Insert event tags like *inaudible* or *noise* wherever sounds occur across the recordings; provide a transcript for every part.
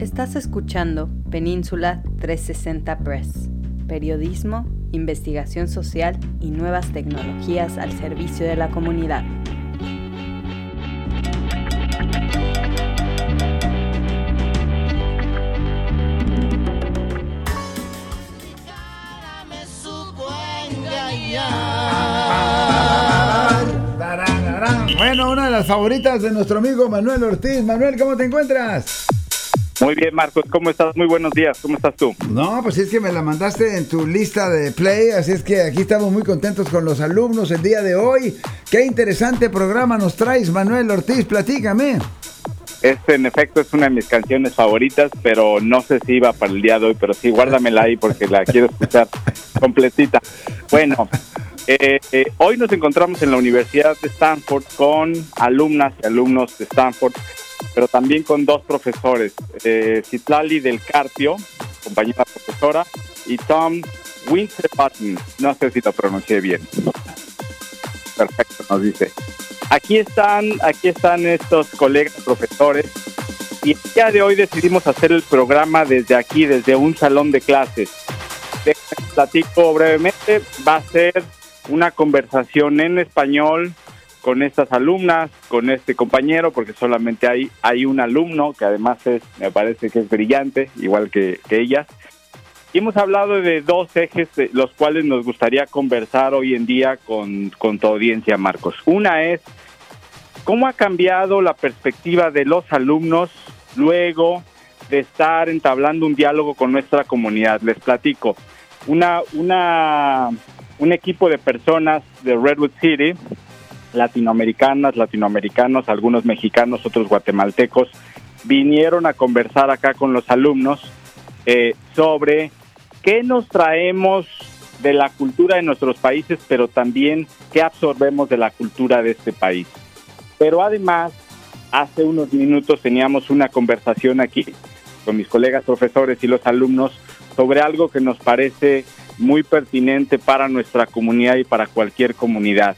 Estás escuchando Península 360 Press, periodismo, investigación social y nuevas tecnologías al servicio de la comunidad. Bueno, una de las favoritas de nuestro amigo Manuel Ortiz. Manuel, ¿cómo te encuentras? Muy bien, Marcos, ¿cómo estás? Muy buenos días, ¿cómo estás tú? No, pues es que me la mandaste en tu lista de play, así es que aquí estamos muy contentos con los alumnos el día de hoy. Qué interesante programa nos traes, Manuel Ortiz, platícame. Este, en efecto, es una de mis canciones favoritas, pero no sé si iba para el día de hoy, pero sí, guárdamela ahí porque la quiero escuchar completita. Bueno, eh, eh, hoy nos encontramos en la Universidad de Stanford con alumnas y alumnos de Stanford, pero también con dos profesores, eh, Citlali del Carpio, compañera profesora, y Tom Winterbutton, no sé si lo pronuncié bien. Perfecto, nos dice. Aquí están, aquí están estos colegas profesores y el día de hoy decidimos hacer el programa desde aquí, desde un salón de clases. Les platico brevemente, va a ser una conversación en español con estas alumnas, con este compañero, porque solamente hay, hay un alumno que además es, me parece que es brillante, igual que, ellas. Y hemos hablado de dos ejes, los cuales nos gustaría conversar hoy en día con, con tu audiencia, Marcos. Una es, ¿cómo ha cambiado la perspectiva de los alumnos luego de estar entablando un diálogo con nuestra comunidad? Les platico. Una, una un equipo de personas de Redwood City, latinoamericanas, latinoamericanos, algunos mexicanos, otros guatemaltecos, vinieron a conversar acá con los alumnos eh, sobre qué nos traemos de la cultura de nuestros países, pero también qué absorbemos de la cultura de este país. Pero además, hace unos minutos teníamos una conversación aquí con mis colegas profesores y los alumnos sobre algo que nos parece muy pertinente para nuestra comunidad y para cualquier comunidad.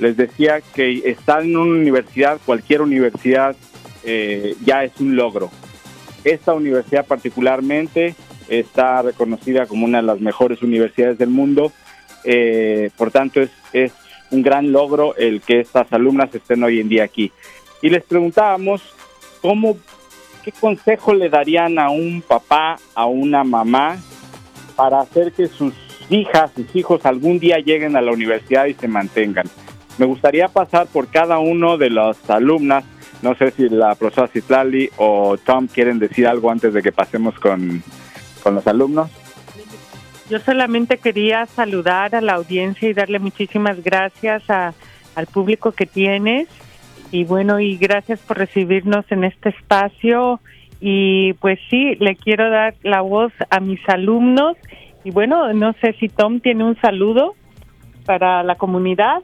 Les decía que estar en una universidad, cualquier universidad, eh, ya es un logro. Esta universidad particularmente está reconocida como una de las mejores universidades del mundo, eh, por tanto es, es un gran logro el que estas alumnas estén hoy en día aquí. Y les preguntábamos cómo, qué consejo le darían a un papá, a una mamá, para hacer que sus hijas, sus hijos algún día lleguen a la universidad y se mantengan. Me gustaría pasar por cada uno de las alumnas. No sé si la profesora Citlali o Tom quieren decir algo antes de que pasemos con, con los alumnos. Yo solamente quería saludar a la audiencia y darle muchísimas gracias al público que tienes y bueno, y gracias por recibirnos en este espacio y pues sí, le quiero dar la voz a mis alumnos y bueno, no sé si Tom tiene un saludo para la comunidad.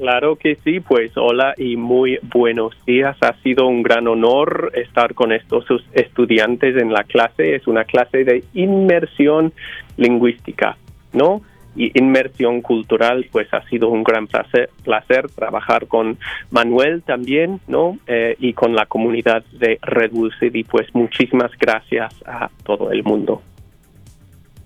Claro que sí, pues hola y muy buenos días. Ha sido un gran honor estar con estos estudiantes en la clase. Es una clase de inmersión lingüística, ¿no? Y inmersión cultural, pues ha sido un gran placer, placer trabajar con Manuel también, ¿no? Eh, y con la comunidad de Redwood City, pues muchísimas gracias a todo el mundo.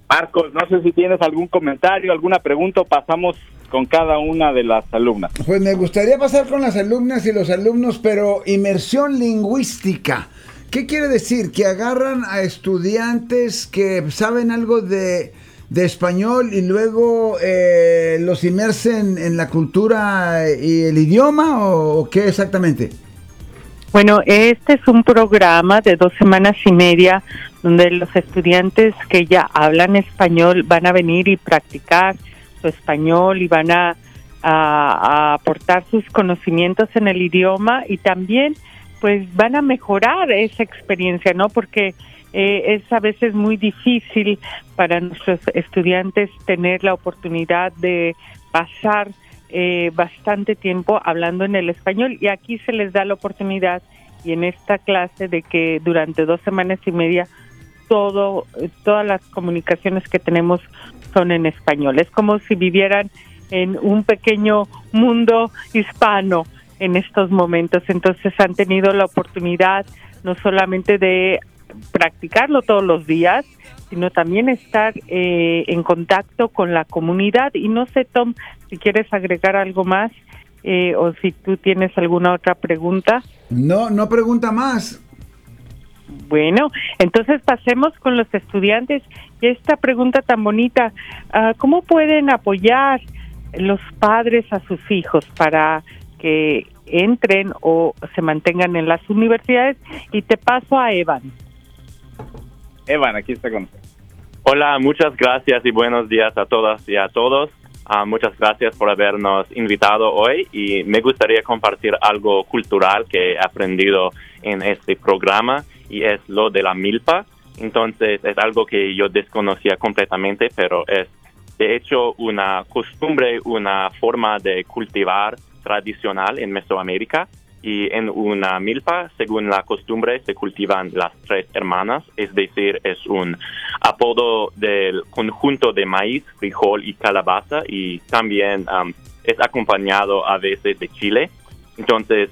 Marcos, no sé si tienes algún comentario, alguna pregunta, pasamos con cada una de las alumnas. Pues me gustaría pasar con las alumnas y los alumnos, pero inmersión lingüística. ¿Qué quiere decir? Que agarran a estudiantes que saben algo de, español y luego eh, los inmersen en la cultura y el idioma o qué exactamente? Bueno, este es un programa de dos semanas y media donde los estudiantes que ya hablan español van a venir y practicar español y van a, aportar sus conocimientos en el idioma y también pues van a mejorar esa experiencia, ¿no? Porque eh, es a veces muy difícil para nuestros estudiantes tener la oportunidad de pasar eh, bastante tiempo hablando en el español y aquí se les da la oportunidad y en esta clase de que durante dos semanas y media todo todas las comunicaciones que tenemos son en español es como si vivieran en un pequeño mundo hispano en estos momentos entonces han tenido la oportunidad no solamente de practicarlo todos los días, sino también estar eh, en contacto con la comunidad. Y no sé, Tom, si quieres agregar algo más eh, o si tú tienes alguna otra pregunta. No, no pregunta más. Bueno, entonces pasemos con los estudiantes. Y esta pregunta tan bonita, ah, ¿cómo pueden apoyar los padres a sus hijos para que entren o se mantengan en las universidades? Y te paso a Evan. Evan, aquí está con Hola, muchas gracias y buenos días a todas y a todos. Ah, muchas gracias por habernos invitado hoy y me gustaría compartir algo cultural que he aprendido en este programa y es lo de la milpa. Entonces es algo que yo desconocía completamente, pero es de hecho una costumbre, una forma de cultivar tradicional en Mesoamérica y en una milpa, según la costumbre, se cultivan las tres hermanas, es decir, es un apodo del conjunto de maíz, frijol y calabaza y también um, es acompañado a veces de chile. Entonces,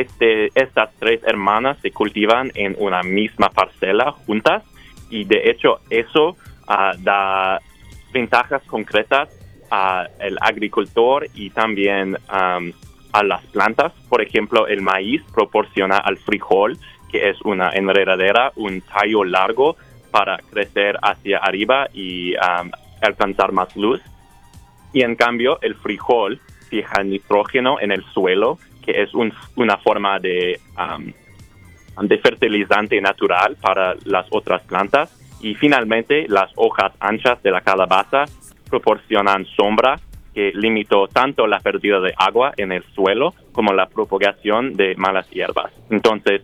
este, estas tres hermanas se cultivan en una misma parcela juntas y de hecho eso uh, da ventajas concretas al agricultor y también a las plantas. Por ejemplo, el maíz proporciona al frijol, que es una enredadera, un tallo largo para crecer hacia arriba y alcanzar más luz. Y en cambio, el frijol fija nitrógeno en el suelo, que es una forma de, um, fertilizante natural para las otras plantas. Y finalmente, las hojas anchas de la calabaza proporcionan sombra que limitó tanto la pérdida de agua en el suelo como la propagación de malas hierbas. Entonces,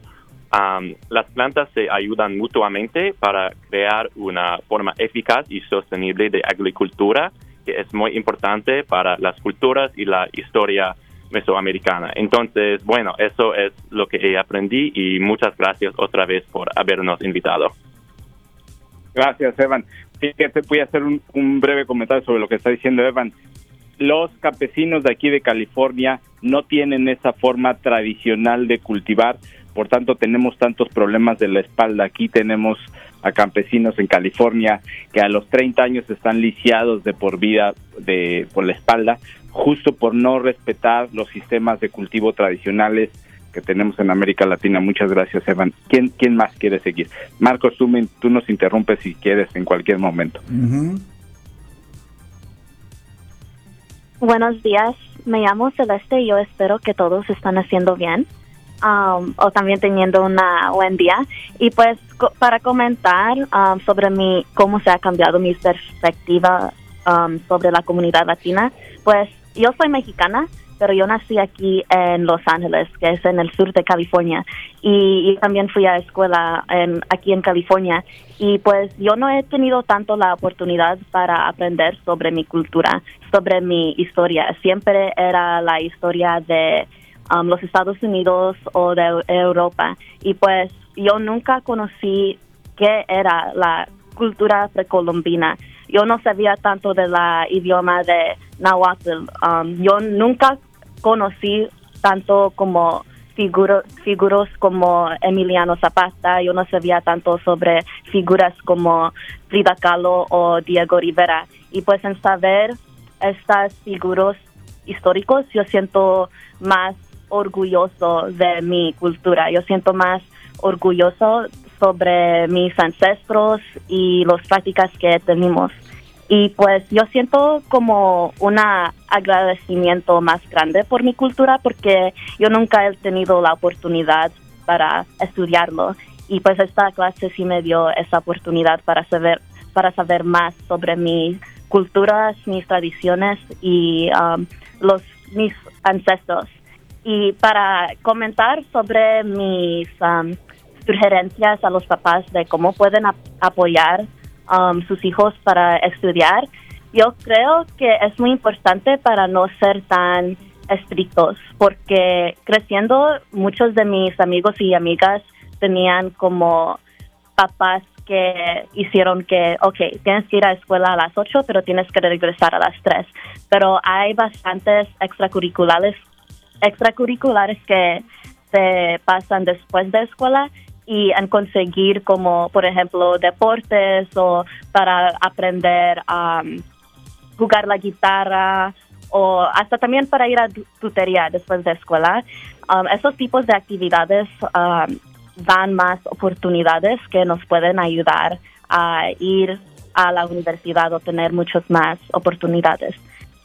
las plantas se ayudan mutuamente para crear una forma eficaz y sostenible de agricultura que es muy importante para las culturas y la historia mesoamericana. Entonces, bueno, eso es lo que aprendí y muchas gracias otra vez por habernos invitado. Gracias, Evan. Fíjate, voy a hacer un, un breve comentario sobre lo que está diciendo Evan los campesinos de aquí de California no tienen esa forma tradicional de cultivar, por tanto tenemos tantos problemas de la espalda. Aquí tenemos a campesinos en California que a los 30 años están lisiados de por vida de por la espalda, justo por no respetar los sistemas de cultivo tradicionales que tenemos en América Latina. Muchas gracias, Evan. ¿Quién, quién más quiere seguir? Marcos, tú, tú nos interrumpes si quieres en cualquier momento. Buenos días, me llamo Celeste y yo espero que todos están haciendo bien um, o también teniendo una buen día. Y pues para comentar um, sobre mi, cómo se ha cambiado mi perspectiva um, sobre la comunidad latina, pues yo soy mexicana, pero yo nací aquí en Los Ángeles, que es en el sur de California, y, también fui a escuela en, aquí en California, y pues yo no he tenido tanto la oportunidad para aprender sobre mi cultura, sobre mi historia. Siempre era la historia de um, los Estados Unidos o de Europa, y pues yo nunca conocí qué era la cultura precolombina. Yo no sabía tanto de la idioma de Nahuatl. Um, yo nunca conocí tanto como figuras figuras como Emiliano Zapata, yo no sabía tanto sobre figuras como Frida Kahlo o Diego Rivera. Y pues en saber estas figuras históricos, yo siento más orgulloso de mi cultura, yo siento más orgulloso sobre mis ancestros y las prácticas que tenemos. Y pues yo siento como un agradecimiento más grande por mi cultura porque yo nunca he tenido la oportunidad para estudiarlo. Y pues esta clase sí me dio esa oportunidad para saber, para saber más sobre mis culturas, mis tradiciones y um, los, mis ancestros. Y para comentar sobre mis um, sugerencias a los papás de cómo pueden apoyar Um, sus hijos para estudiar, yo creo que es muy importante para no ser tan estrictos, porque creciendo muchos de mis amigos y amigas tenían como papás que hicieron que, ok, tienes que ir a la escuela a las 8, pero tienes que regresar a las 3. Pero hay bastantes extracurriculares, extracurriculares que se pasan después de escuela y en conseguir como, por ejemplo, deportes o para aprender a jugar la guitarra o hasta también para ir a tutoría después de escuela. Um, esos tipos de actividades um, dan más oportunidades que nos pueden ayudar a ir a la universidad o tener muchas más oportunidades.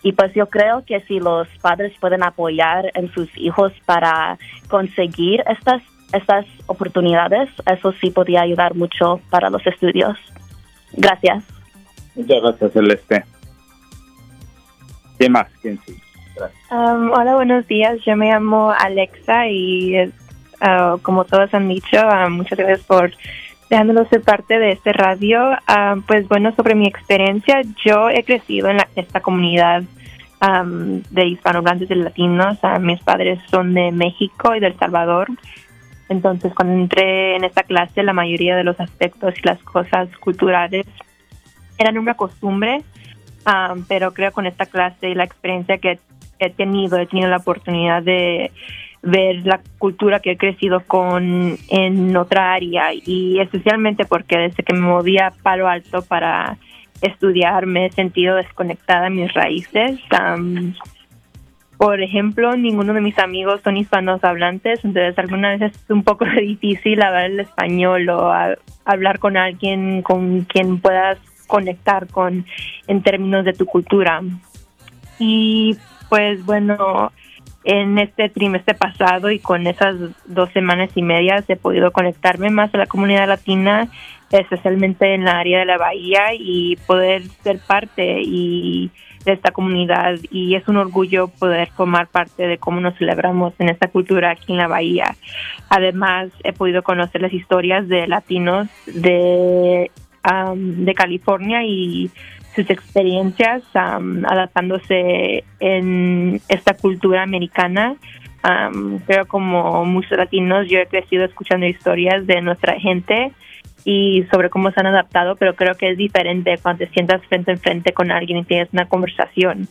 Y pues yo creo que si los padres pueden apoyar en sus hijos para conseguir estas, estas oportunidades, eso sí podría ayudar mucho para los estudios. Gracias. Muchas gracias, Celeste. ¿Qué más, um, hola, buenos días. Yo me llamo Alexa y uh, como todos han dicho, uh, muchas gracias por dejándonos ser parte de este radio. Uh, pues bueno, sobre mi experiencia, yo he crecido en esta comunidad um, de hispanohablantes y latinos. mis padres son de México y de El Salvador. Entonces, cuando entré en esta clase, la mayoría de los aspectos y las cosas culturales eran una costumbre pero creo con esta clase y la experiencia que he tenido, he tenido la oportunidad de ver la cultura que he crecido con en otra área y especialmente porque desde que me moví a Palo Alto para estudiar me he sentido desconectada de mis raíces. Por ejemplo, ninguno de mis amigos son hispanos hablantes, entonces algunas veces es un poco *laughs* difícil hablar el español o hablar con alguien con quien puedas conectar con en términos de tu cultura. Y pues bueno, en este trimestre pasado y con esas dos semanas y medias he podido conectarme más a la comunidad latina, especialmente en la área de la bahía y poder ser parte y de esta comunidad y es un orgullo poder formar parte de cómo nos celebramos en esta cultura aquí en la bahía. Además, he podido conocer las historias de latinos de de California y sus experiencias adaptándose en esta cultura americana. creo como muchos latinos yo he crecido escuchando historias de nuestra gente y sobre cómo se han adaptado, pero creo que es diferente cuando te sientas frente en frente con alguien y tienes una conversación.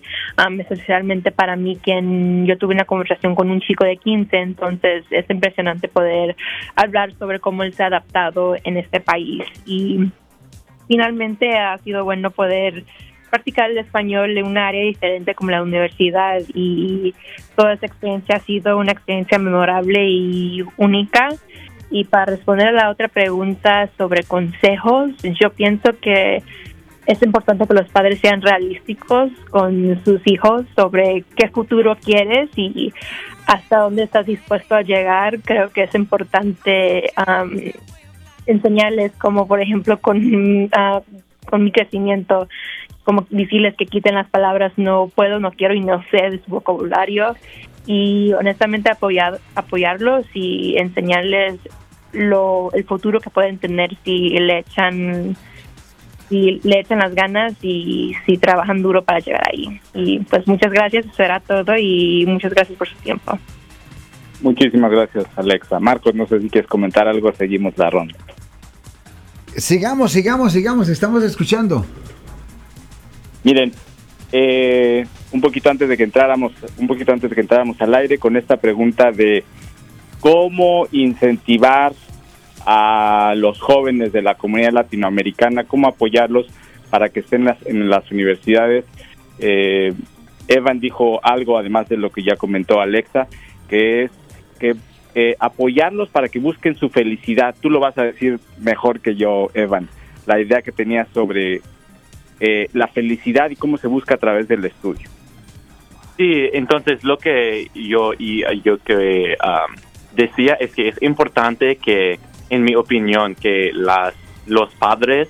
especialmente para mí, quien yo tuve una conversación con un chico de 15, entonces es impresionante poder hablar sobre cómo él se ha adaptado en este país. Y finalmente ha sido bueno poder practicar el español en un área diferente como la universidad y toda esa experiencia ha sido una experiencia memorable y única. Y para responder a la otra pregunta sobre consejos, yo pienso que es importante que los padres sean realísticos con sus hijos sobre qué futuro quieres y hasta dónde estás dispuesto a llegar. Creo que es importante enseñarles como por ejemplo con, *laughs* ah, con mi crecimiento, como decirles que quiten las palabras no puedo, no quiero y no sé de su vocabulario y honestamente apoyar, apoyarlos y enseñarles lo, el futuro que pueden tener si le echan si le echan las ganas y si trabajan duro para llegar ahí. Y pues muchas gracias, eso era todo y muchas gracias por su tiempo. Muchísimas gracias, Alexa. Marcos, no sé si quieres comentar algo, seguimos la ronda. Sigamos, sigamos, sigamos, estamos escuchando. Miren, eh, un poquito antes de que entráramos, un poquito antes de que entráramos al aire con esta pregunta de cómo incentivar a los jóvenes de la comunidad latinoamericana, cómo apoyarlos para que estén en las, universidades. Eh, Evan dijo algo, además de lo que ya comentó Alexa, que es que eh, apoyarlos para que busquen su felicidad. Tú lo vas a decir mejor que yo, Evan, la idea que tenías sobre eh, la felicidad y cómo se busca a través del estudio. Sí, entonces lo que yo y yo que decía es que es importante que, en mi opinión, que las los padres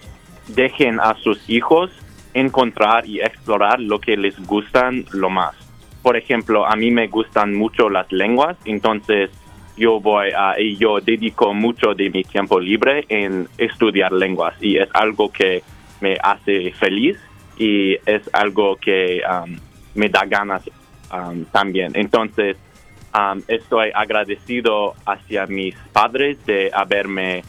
dejen a sus hijos encontrar y explorar lo que les gustan lo más. Por ejemplo, a mí me gustan mucho las lenguas, entonces yo voy a, y yo dedico mucho de mi tiempo libre en estudiar lenguas y es algo que me hace feliz y es algo que um, me da ganas um, también. Entonces, um, estoy agradecido hacia mis padres de haberme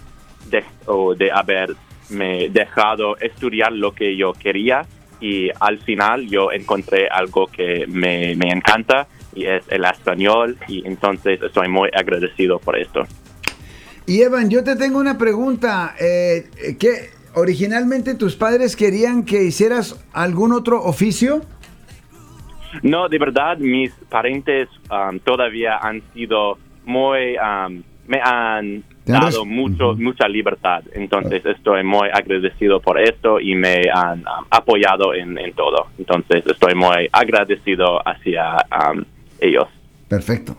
de, haberme dejado estudiar lo que yo quería y al final yo encontré algo que me, me encanta y es el español y entonces estoy muy agradecido por esto. Y Evan, yo te tengo una pregunta. Eh, ¿Qué originalmente tus padres querían que hicieras algún otro oficio? No, de verdad, mis parentes um, todavía han sido muy, um, me han dado mucho, mucha libertad. Entonces estoy muy agradecido por esto y me han um, apoyado en, todo. Entonces estoy muy agradecido hacia ellos. Perfecto.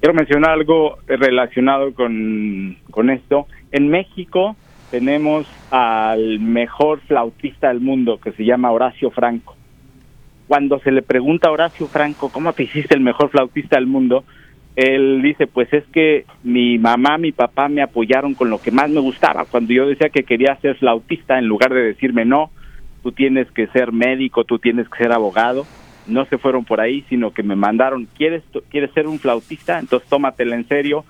Quiero mencionar algo relacionado con, con esto. En México tenemos al mejor flautista del mundo que se llama Horacio Franco. Cuando se le pregunta a Horacio Franco, ¿cómo te hiciste el mejor flautista del mundo? Él dice, pues es que mi mamá, mi papá me apoyaron con lo que más me gustaba. Cuando yo decía que quería ser flautista, en lugar de decirme, no, tú tienes que ser médico, tú tienes que ser abogado, no se fueron por ahí, sino que me mandaron, ¿quieres, quieres ser un flautista? Entonces tómatela en serio.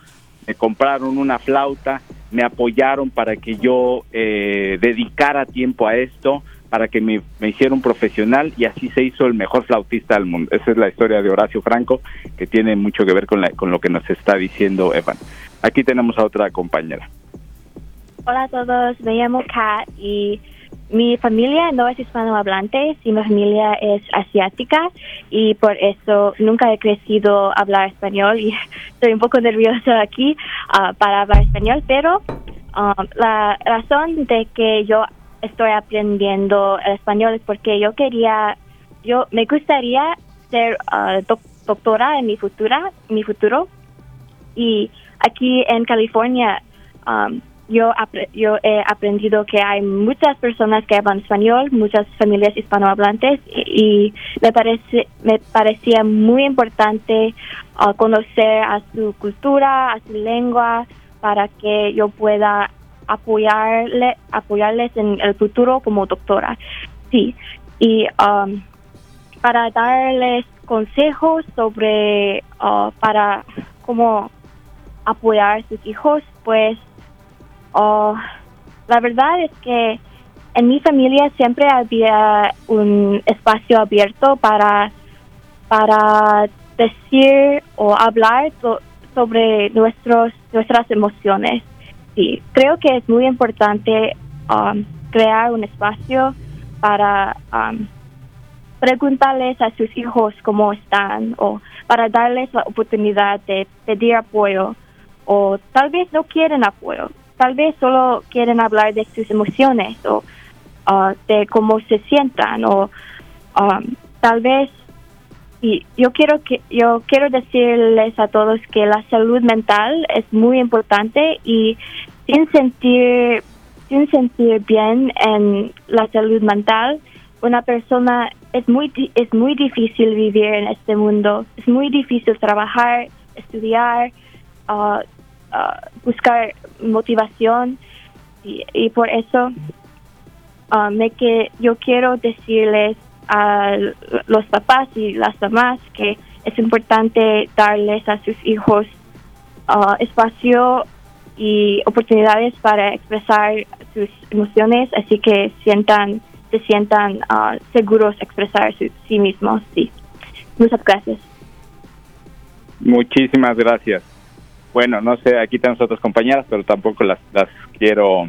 Me compraron una flauta, me apoyaron para que yo eh, dedicara tiempo a esto, para que me, hiciera un profesional y así se hizo el mejor flautista del mundo. Esa es la historia de Horacio Franco, que tiene mucho que ver con, la, con lo que nos está diciendo Evan. Aquí tenemos a otra compañera. Hola a todos, me llamo Kat y mi familia no es hispanohablante, sino mi familia es asiática y por eso nunca he crecido hablar español y *laughs* estoy un poco nerviosa aquí ah, para hablar español, pero um, la razón de que yo estoy aprendiendo el español es porque yo quería, yo me gustaría ser ah, doctora en mi futura, mi futuro. Y aquí en California um, yo, yo he aprendido que hay muchas personas que hablan español, muchas familias hispanohablantes y, me parece me parecía muy importante uh, conocer a su cultura, a su lengua para que yo pueda apoyarle apoyarles en el futuro como doctora. Sí. Y um, para darles consejos sobre uh, para cómo apoyar a sus hijos, pues Oh, la verdad es que en mi familia siempre había un espacio abierto para, para decir o hablar sobre nuestros, nuestras emociones. Sí, creo que es muy importante um, crear un espacio para um, preguntarles a sus hijos cómo están o para darles la oportunidad de pedir apoyo o tal vez no quieren apoyo tal vez solo quieren hablar de sus emociones o uh, de cómo se sientan o um, tal vez y yo quiero que yo quiero decirles a todos que la salud mental es muy importante y sin sentir sin sentir bien en la salud mental una persona es muy es muy difícil vivir en este mundo es muy difícil trabajar estudiar uh, uh, buscar motivación y, por eso me que yo quiero decirles a los papás y las mamás que es importante darles a sus hijos uh, espacio y oportunidades para expresar sus emociones, así que sientan se sientan uh, seguros expresar sí mismos. Sí. Muchas gracias. Muchísimas gracias bueno, no sé, aquí tenemos otras compañeras, pero tampoco las, las quiero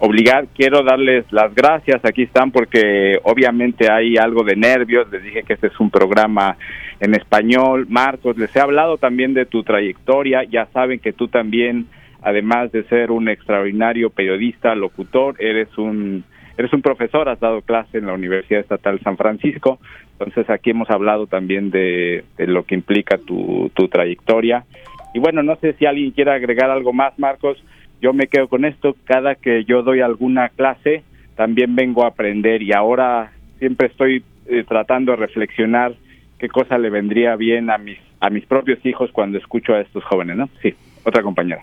obligar. Quiero darles las gracias, aquí están porque obviamente hay algo de nervios, les dije que este es un programa en español. Marcos, les he hablado también de tu trayectoria, ya saben que tú también, además de ser un extraordinario periodista, locutor, eres un eres un profesor, has dado clase en la Universidad Estatal San Francisco, entonces aquí hemos hablado también de, de lo que implica tu, tu trayectoria y bueno, no sé si alguien quiere agregar algo más, Marcos. Yo me quedo con esto. Cada que yo doy alguna clase, también vengo a aprender y ahora siempre estoy eh, tratando de reflexionar qué cosa le vendría bien a mis a mis propios hijos cuando escucho a estos jóvenes, ¿no? Sí, otra compañera.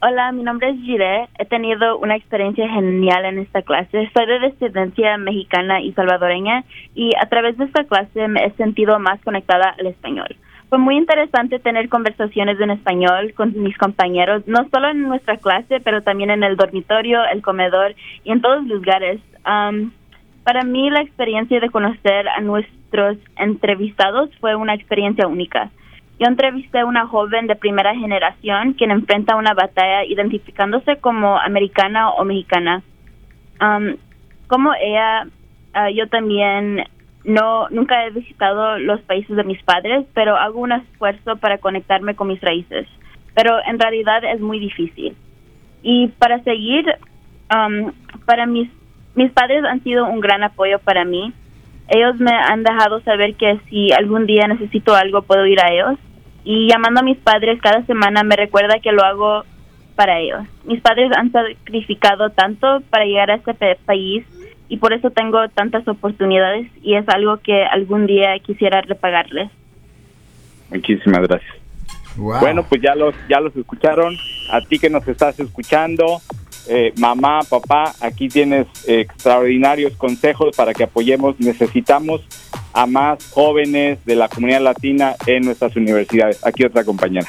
Hola, mi nombre es Gire. He tenido una experiencia genial en esta clase. Soy de descendencia mexicana y salvadoreña y a través de esta clase me he sentido más conectada al español fue muy interesante tener conversaciones en español con mis compañeros, no solo en nuestra clase, pero también en el dormitorio, el comedor y en todos los lugares. para mí la experiencia de conocer a nuestros entrevistados fue una experiencia única. yo entrevisté a una joven de primera generación quien enfrenta una batalla identificándose como americana o mexicana. Um, como ella, ah, yo también no nunca he visitado los países de mis padres, pero hago un esfuerzo para conectarme con mis raíces. Pero en realidad es muy difícil. Y para seguir, um, para mis mis padres han sido un gran apoyo para mí. Ellos me han dejado saber que si algún día necesito algo puedo ir a ellos. Y llamando a mis padres cada semana me recuerda que lo hago para ellos. Mis padres han sacrificado tanto para llegar a este país y por eso tengo tantas oportunidades y es algo que algún día quisiera repagarles. Muchísimas gracias. Bueno, pues ya los ya los escucharon. A ti que nos estás escuchando, eh, mamá, papá, aquí tienes extraordinarios consejos para que apoyemos. Necesitamos a más jóvenes de la comunidad latina en nuestras universidades. Aquí otra compañera.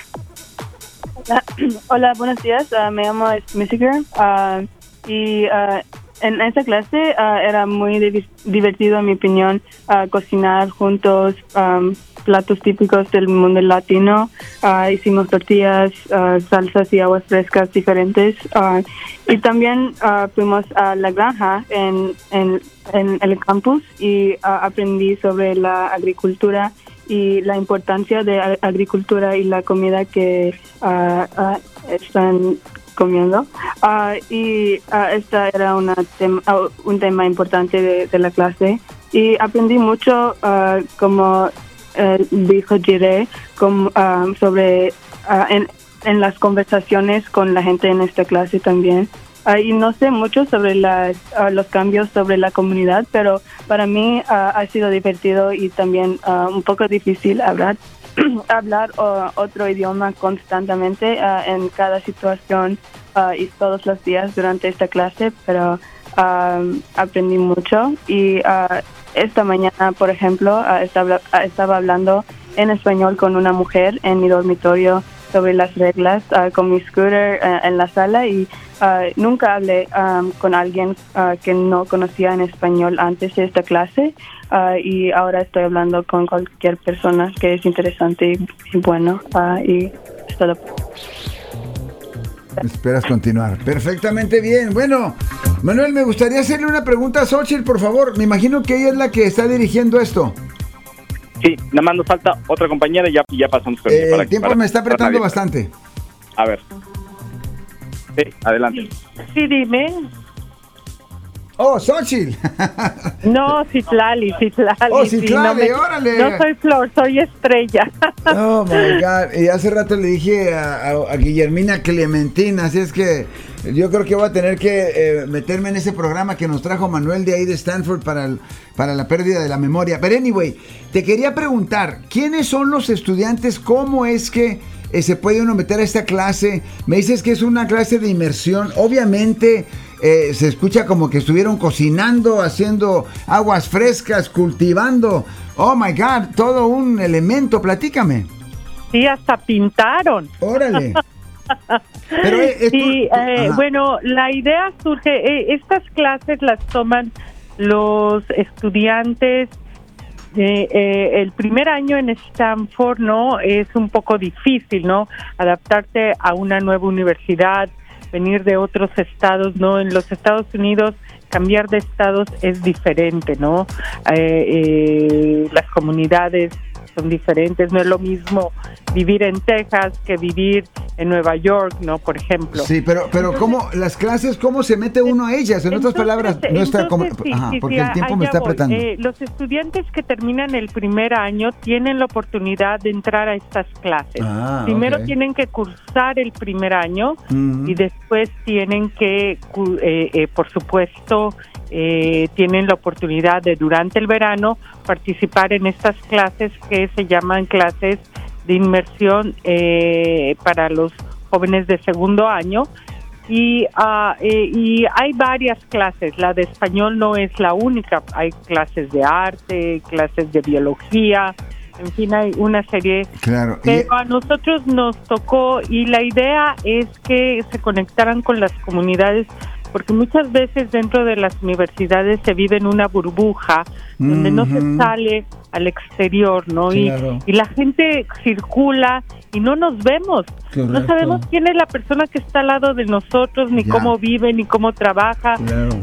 Hola, *clears throat* buenos días. Ah, me llamo Missy uh, y uh, en esta clase uh, era muy divertido, en mi opinión, cocinar juntos um, platos típicos del mundo latino. hicimos tortillas, salsas y aguas frescas diferentes. y también fuimos a la granja en, en, en el campus y aprendí sobre la agricultura y la importancia de agricultura y la comida que están comiendo. Uh, y uh, esta era una uh, un tema importante de, la clase. Y aprendí mucho, como eh, dijo Jire, como, sobre en, en, las conversaciones con la gente en esta clase también. y no sé mucho sobre las, los cambios sobre la comunidad, pero para mí ha sido divertido y también un poco difícil hablar *clears throat* hablar otro idioma constantemente uh, en cada situación uh, y todos los días durante esta clase, pero aprendí mucho. Y uh, esta mañana, por ejemplo, estaba, estaba hablando en español con una mujer en mi dormitorio sobre las reglas con mi scooter en la sala y Uh, nunca hablé con alguien que no conocía en español antes de esta clase y ahora estoy hablando con cualquier persona que es interesante y, bueno y es todo. Esperas continuar. Perfectamente bien. Bueno, Manuel, me gustaría hacerle una pregunta a Xochitl, por favor. Me imagino que ella es la que está dirigiendo esto. Sí, nada más nos falta otra compañera y ya, ya pasamos con eh, El tiempo me está apretando bastante. A ver. Sí, adelante. Sí, dime. Oh, Xochitl. no, Citlali, Citlali. Oh, Citlali, no órale. No soy flor, soy estrella. *laughs* oh, my God. Y hace rato le dije a, Guillermina Clementina, así es que yo creo que voy a tener que eh, meterme en ese programa que nos trajo Manuel de ahí de Stanford para, para la pérdida de la memoria. Pero anyway, te quería preguntar, ¿quiénes son los estudiantes? ¿Cómo es que eh, se puede uno meter a esta clase. Me dices que es una clase de inmersión. Obviamente eh, se escucha como que estuvieron cocinando, haciendo aguas frescas, cultivando. Oh my God, todo un elemento. Platícame. Sí, hasta pintaron. Órale. *laughs* Pero, eh, sí, bueno, la idea surge, estas clases las toman los estudiantes eh, el primer año en Stanford no es un poco difícil, ¿no? Adaptarte a una nueva universidad, venir de otros estados, ¿no? En los Estados Unidos cambiar de estados es diferente, ¿no? Eh, eh, las comunidades son diferentes, no es lo mismo vivir en Texas que vivir en Nueva York, ¿no? Por ejemplo. Sí, pero pero cómo las clases cómo se mete uno a ellas, en otras palabras, no está como ajá, porque el tiempo me está apretando. Eh, los estudiantes que terminan el primer año tienen la oportunidad de entrar a estas clases. Ah, Primero tienen que cursar el primer año y después tienen que eh, eh, por supuesto eh, tienen la oportunidad de durante el verano participar en estas clases que se llaman clases de inmersión eh, para los jóvenes de segundo año y, uh, y hay varias clases. La de español no es la única. Hay clases de arte, clases de biología, en fin, hay una serie. Claro. Pero a nosotros nos tocó y la idea es que se conectaran con las comunidades porque muchas veces dentro de las universidades se vive en una burbuja donde no se sale al exterior, ¿no? Y, y, la gente circula y no nos vemos. No sabemos quién es la persona que está al lado de nosotros, ni cómo vive, ni cómo trabaja,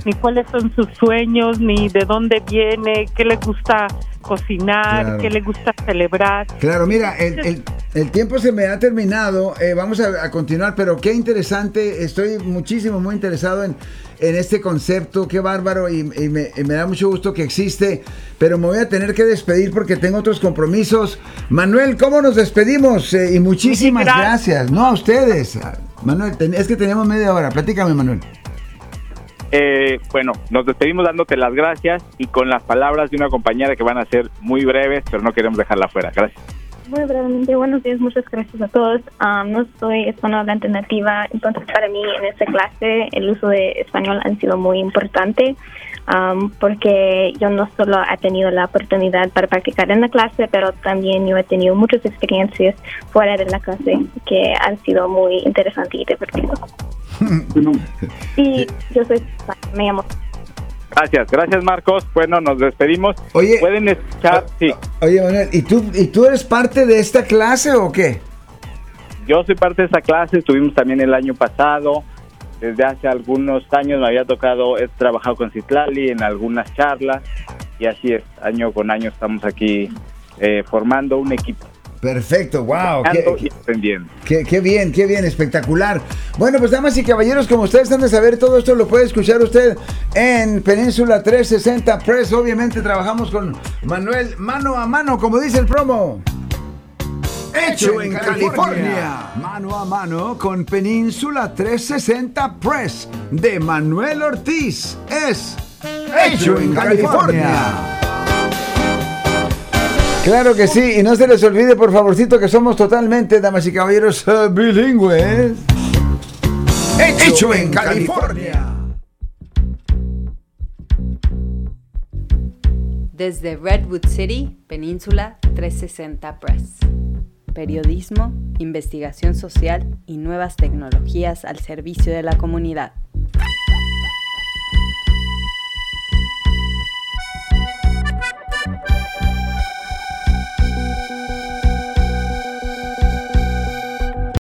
ni cuáles son sus sueños, ni de dónde viene, qué le gusta cocinar, qué le gusta celebrar. Claro, mira, el, el, tiempo se me ha terminado, eh, vamos a, continuar, pero qué interesante, estoy muchísimo, muy interesado en, en este concepto, qué bárbaro, y, me, da mucho gusto que existe, pero me voy a tener que despedir porque tengo otros compromisos. Manuel, ¿cómo nos despedimos? Eh, y muchísimas gracias. no a ustedes. Manuel, es que tenemos media hora, platícame Manuel. Eh, bueno, nos despedimos dándote las gracias y con las palabras de una compañera que van a ser muy breves, pero no queremos dejarla fuera. Gracias. Muy brevemente, buenos días, muchas gracias a todos. no soy hispanohablante nativa, entonces para mí en esta clase el uso de español ha sido muy importante porque yo no solo he tenido la oportunidad para practicar en la clase, pero también yo he tenido muchas experiencias fuera de la clase que han sido muy interesantes y divertidas. *laughs* y yo soy, me llamo. Gracias, gracias Marcos. Bueno, nos despedimos. Oye, pueden escuchar, sí. Oye, Manuel, ¿y tú, ¿y tú eres parte de esta clase o qué? Yo soy parte de esta clase, estuvimos también el año pasado. Desde hace algunos años me había tocado, he trabajado con Citlali en algunas charlas y así es, año con año estamos aquí eh, formando un equipo. Perfecto, wow. Qué, qué, bien, qué bien, espectacular. Bueno, pues damas y caballeros, como ustedes están de saber, todo esto lo puede escuchar usted en Península 360 Press. Obviamente trabajamos con Manuel mano a mano, como dice el promo. Hecho en, California. Mano a mano con Península 360 Press de Manuel Ortiz. Es Hecho, en, California. Claro que sí, y no se les olvide por favorcito que somos totalmente, damas y caballeros, eh, bilingües. Hecho, en, California. Desde Redwood City, Península 360 Press. Periodismo, investigación social y nuevas tecnologías al servicio de la comunidad.